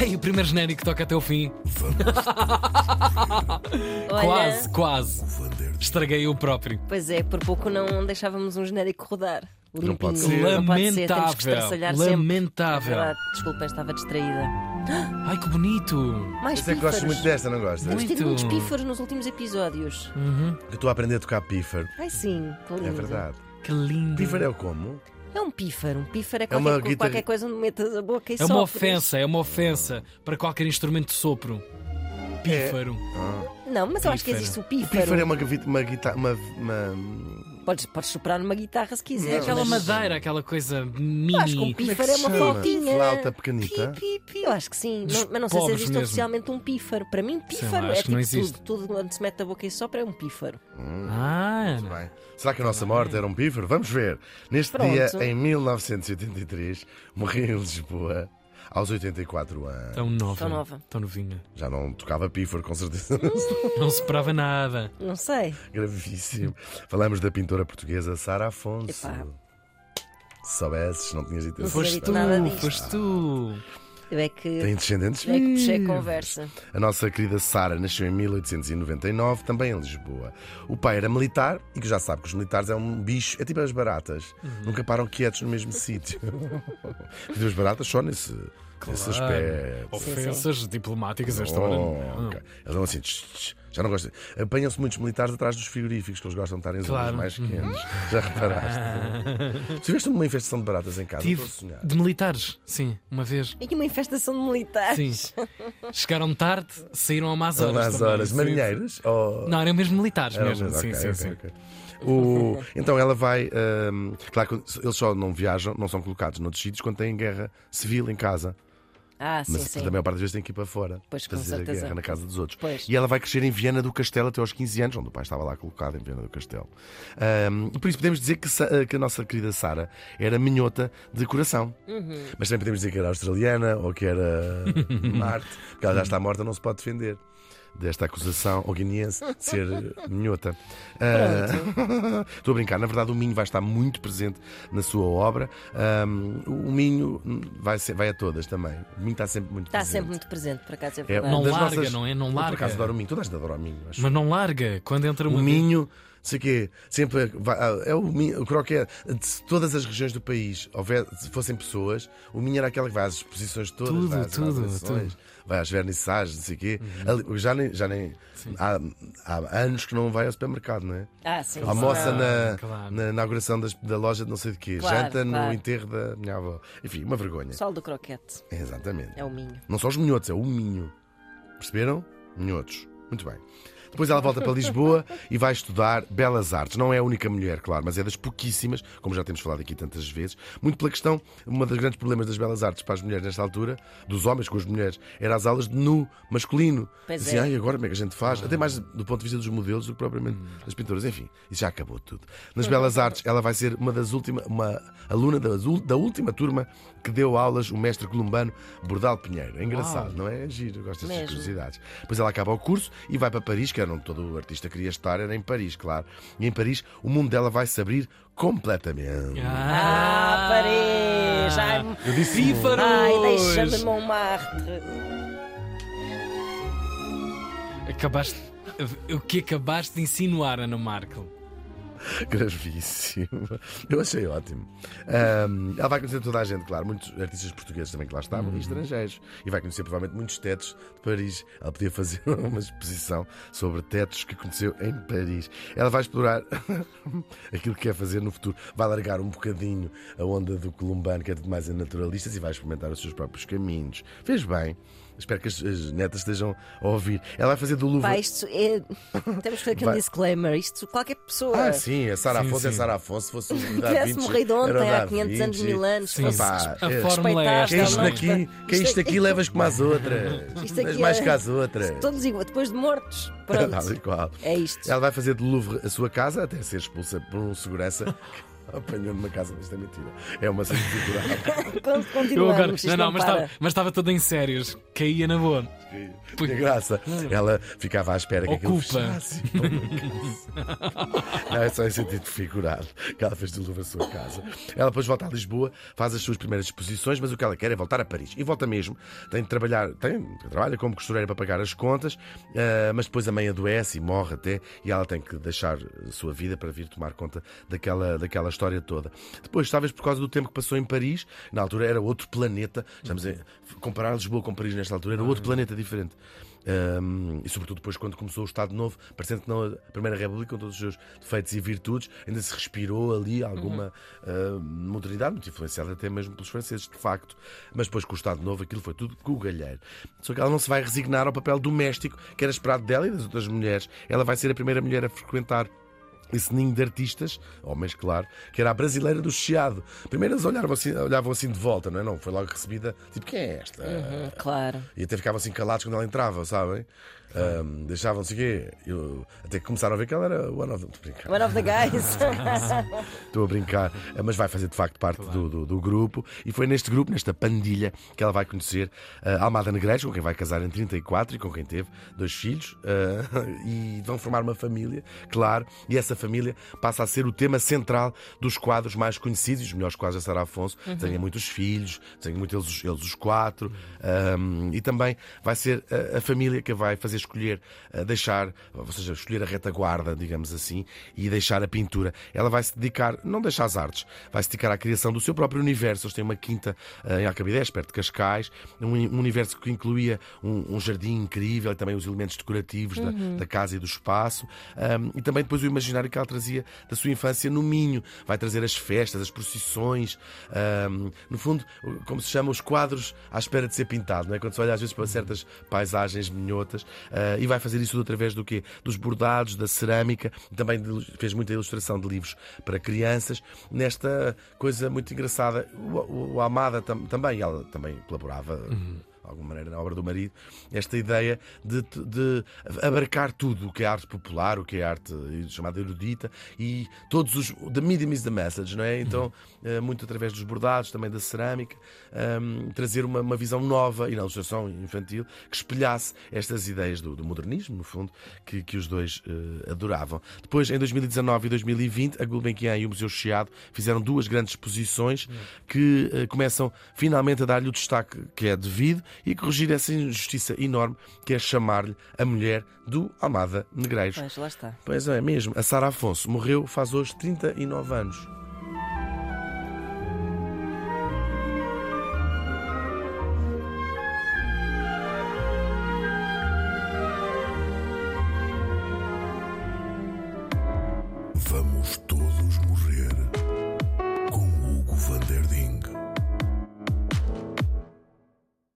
Ei, o primeiro genérico toca até o fim. Olha, Quase, quase. Estraguei o próprio. Pois é, por pouco não deixávamos um genérico rodar. Limpinho. pode ser. Não pode ser, temos que Lamentável, estraçalhar sempre. lamentável. É Desculpa, estava distraída. Ai, que bonito. Mais Eu sei que gostas pífaros. muito desta, não gostas? Temos tido Muito. muitos pífaros nos últimos episódios. Eu estou a aprender a tocar pífaro. Ai sim, que lindo. É verdade. Que lindo. Pífaro é o como? É um pífaro. Um pífaro é É uma qualquer, co- guitarra- qualquer coisa onde metas a boca e É uma ofensa, é uma ofensa para qualquer instrumento de sopro. Pífaro. Não, mas eu acho que Pífaro. existe o O pífaro. pífaro é uma uma guitarra. Uma, uma- Podes, podes soprar numa guitarra se quiser. É aquela mas- madeira, aquela coisa Acho que um mini. É que pífaro é se uma flautinha. Flauta pequenita. Pi, pi, pi. Eu acho que sim, Dos Não- mas não sei se existe mesmo. oficialmente um pífaro. Para mim, pífaro lá, é acho que tipo não existe. tudo. Tudo onde se mete a boca e sopra é um pífaro. Ah, Bem, será que a nossa morte era um pífaro? Vamos ver. Neste Pronto. dia, em 1983, morri em Lisboa, aos 84 anos. tão nova. Tão nova. Tão novinha. Já não tocava pífaro, com certeza. Não se prova nada. Não sei. Gravíssimo. Falamos da pintora portuguesa Sara Afonso. Epá. Se soubesses, não tinhas dito isso. tinha Foste tu, foste tu. É que, Tem descendentes é que puxei a vivos. conversa. A nossa querida Sara nasceu em 1899, também em Lisboa. O pai era militar e que já sabe que os militares é um bicho, é tipo as baratas. Nunca param quietos no mesmo sítio. As baratas só nesse, aspecto. Ofensas diplomáticas esta hora. Oh. Eles vão assim, tch, tch, já não gostam. Apanham-se muitos militares atrás dos frigoríficos, que eles gostam de estar em zonas Claro. mais quentes. Já reparaste? Tiveste uma infestação de baratas em casa? Tive a de militares, sim, uma vez. E uma infestação de militares. Sim. Chegaram tarde, saíram a más horas. Às também, horas. sim. Marinheiros? Ou... Não, eram mesmo militares Era mesmo. mesmo, sim, ok, sim, ok, sim. ok. O- Então ela vai. hum, claro que eles só não viajam, não são colocados noutros sítios quando têm guerra civil em casa. Ah, sim, Mas sim. a maior parte das vezes tem que ir para fora Pois, fazer a guerra na casa dos outros. Pois. E ela vai crescer em Viana do Castelo até aos 15 anos, onde o pai estava lá colocado em Viana do Castelo. Hum, por isso podemos dizer que, Sa- que a nossa querida Sara era minhota de coração. Uhum. Mas também podemos dizer que era australiana ou que era Marte, porque ela já está morta, não se pode defender desta acusação ou guineense de ser minhota. Ah, Estou a brincar, na verdade o Minho vai estar muito presente na sua obra. Ahm, o Minho vai, ser- vai a todas também. O Minho está sempre muito Está presente. sempre muito presente, por acaso é É verdade. Não das larga, nossas- não é? Não Eu, Por larga. acaso adoro o Minho, toda a gente adora o Minho. Acho. Mas não larga. Quando entra O uma. Minho, sei quê, sempre vai- ah, é o, Minho, o croquete de todas as regiões do país. Houver, se fossem pessoas, o Minho era aquele que vai às exposições todas, Tudo, vai às tudo, tudo. vai às vernissagens, não sei o quê. Ali- Já nem, já nem há, há anos que não vai ao supermercado, não é? Ah, sim. Almoça sim. na, claro. na inauguração das- da loja de não sei de quê, Claro, janta no claro. enterro da minha avó. Enfim, uma vergonha. Sol do croquete. Exatamente. É o Minho. Não só os minhotos, é o minho. Perceberam? Minhotos. Muito bem. Depois ela volta para Lisboa e vai estudar Belas Artes. Não é a única mulher, claro, mas é das pouquíssimas, como já temos falado aqui tantas vezes. Muito pela questão, uma dos grandes problemas das Belas Artes para as mulheres nesta altura, dos homens com as mulheres, era as aulas de nu masculino. Pois assim, é. agora como é que a gente faz? Até mais do ponto de vista dos modelos do que propriamente das pinturas. Enfim, isso já acabou tudo. Nas Belas Artes, ela vai ser uma das últimas, uma aluna das ul- da última turma que deu aulas o mestre columbano Bordal Pinheiro. É engraçado, não é? É giro, gosto Mesmo. curiosidades. Depois ela acaba o curso e vai para Paris, que era onde todo o artista queria estar, era em Paris, claro. E em Paris o mundo dela vai se abrir completamente. Ah, Paris! Ai, Eu disse ai deixa-me Montmartre. Acabaste. O que acabaste de insinuar, Ana Markel? Gravíssimo. Eu achei ótimo. Ahm, ela vai conhecer toda a gente, claro, muitos artistas portugueses também que lá estavam e estrangeiros. E vai conhecer provavelmente muitos tetos de Paris. Ela podia fazer uma exposição sobre tetos que conheceu em Paris. Ela vai explorar aquilo que quer fazer no futuro. Vai largar um bocadinho a onda do columbano, que é tudo mais a naturalistas, e vai experimentar os seus próprios caminhos. Fez bem. Espero que as, as netas estejam a ouvir. Ela vai fazer do Louvre. Pá, isto é... Temos que fazer aqui um Vai- disclaimer. Isto, qualquer pessoa. Ah, sim, a Sara Sim, Afonso é sim. Sara Afonso. Se fosse o Se Da tivesse morrido ontem, há Da 500 anos, mil anos, Sim, fosse Pá, a é- fórmula é esta. Que é isto não, não? daqui, que é isto aqui levas como as outras. Isto aqui mais é- que as outras. Todos igual, depois de mortos. Pronto. Tal e qual. É isto. Ela vai fazer de Louvre a sua casa até ser expulsa por um segurança. que Apanhou numa casa, mas isto é mentira. É uma cena figurada. Con- Eu Continuamos. agora, não, não, mas estava, mas estava tudo em sérios. Caía na boa. Tinha graça. Ela ficava à espera que aquilo fechasse. Não, é só em sentido figurado que ela fez de Louvre a sua casa. Ela depois volta a Lisboa, faz as suas primeiras exposições, mas o que ela quer é voltar a Paris. E volta mesmo. Tem de trabalhar, tem, trabalha como costureira para pagar as contas, ah, mas depois a mãe adoece e morre até, e ela tem que deixar a sua vida para vir tomar conta daquela, daquela história toda. Depois, talvez por causa do tempo que passou em Paris, na altura era outro planeta. Estamos a comparar Lisboa com Paris nesta altura, era outro planeta diferente. Um, e sobretudo depois quando começou o Estado Novo, parecendo que não a Primeira República, com todos os seus defeitos e virtudes, ainda se respirou ali alguma uh, modernidade, muito influenciada até mesmo pelos franceses, de facto. Mas depois com o Estado Novo aquilo foi tudo cogalheiro. Só que ela não se vai resignar ao papel doméstico que era esperado dela e das outras mulheres. Ela vai ser a primeira mulher a frequentar esse ninho de artistas, homens, claro, que era a brasileira do Chiado. Primeiro eles olhavam assim, olhavam assim de volta, não é? Não, foi logo recebida, tipo, quem é esta? Hum, Claro. E até ficavam assim calados quando ela entrava, sabem? Ahm, deixavam-se quê? Eu, até que começaram a ver que ela era one of them. Estou a brincar. One of the guys. Estou a brincar. Ah, Mas vai fazer de facto parte do, do, do grupo. E foi neste grupo, nesta pandilha, que ela vai conhecer a Almada Negreiros, com quem vai casar em 34 e com quem teve dois filhos. ah, e vão formar uma família, claro. E essa família passa a ser o tema central dos quadros mais conhecidos, os melhores quadros da Sara Afonso. Desenha muitos filhos, desenha muito eles, eles os quatro. Ahm, e também vai ser a, a família que vai fazer escolher, deixar, ou seja, escolher a retaguarda, digamos assim, e deixar a pintura. Ela vai se dedicar, não deixa as artes, vai se dedicar à criação do seu próprio universo. Eles têm uma quinta eh, em Alcabidez, perto de Cascais, um, um universo que incluía um, um jardim incrível e também os elementos decorativos da, da casa e do espaço. Ahm, e também depois o imaginário que ela trazia da sua infância no Minho. Vai trazer as festas, as procissões, ahm, no fundo, como se chama, os quadros à espera de ser pintado, não é? Quando se olha às vezes para certas paisagens minhotas, e vai fazer isso através do quê? Dos bordados, da cerâmica, também fez muita ilustração de livros para crianças, nesta coisa muito engraçada. O, o- o Amada tam- também, ela também colaborava. De alguma maneira, na obra do marido, esta ideia de, de abarcar tudo o que é arte popular, o que é arte chamada erudita e todos os. The medium is the message, não é? Então, eh, muito através dos bordados, também da cerâmica, ehm, trazer uma, uma visão nova e na ilustração infantil que espelhasse estas ideias do, do modernismo, no fundo, que, que os dois eh, adoravam. Depois, em 2019 e 2020, a Gulbenkian e o Museu Chiado fizeram duas grandes exposições que eh, começam finalmente a dar-lhe o destaque que é devido e corrigir essa injustiça enorme que é chamar-lhe a mulher do Almada Negreiros. Pois, lá está. Pois é, mesmo. A Sara Afonso morreu faz hoje 39 anos.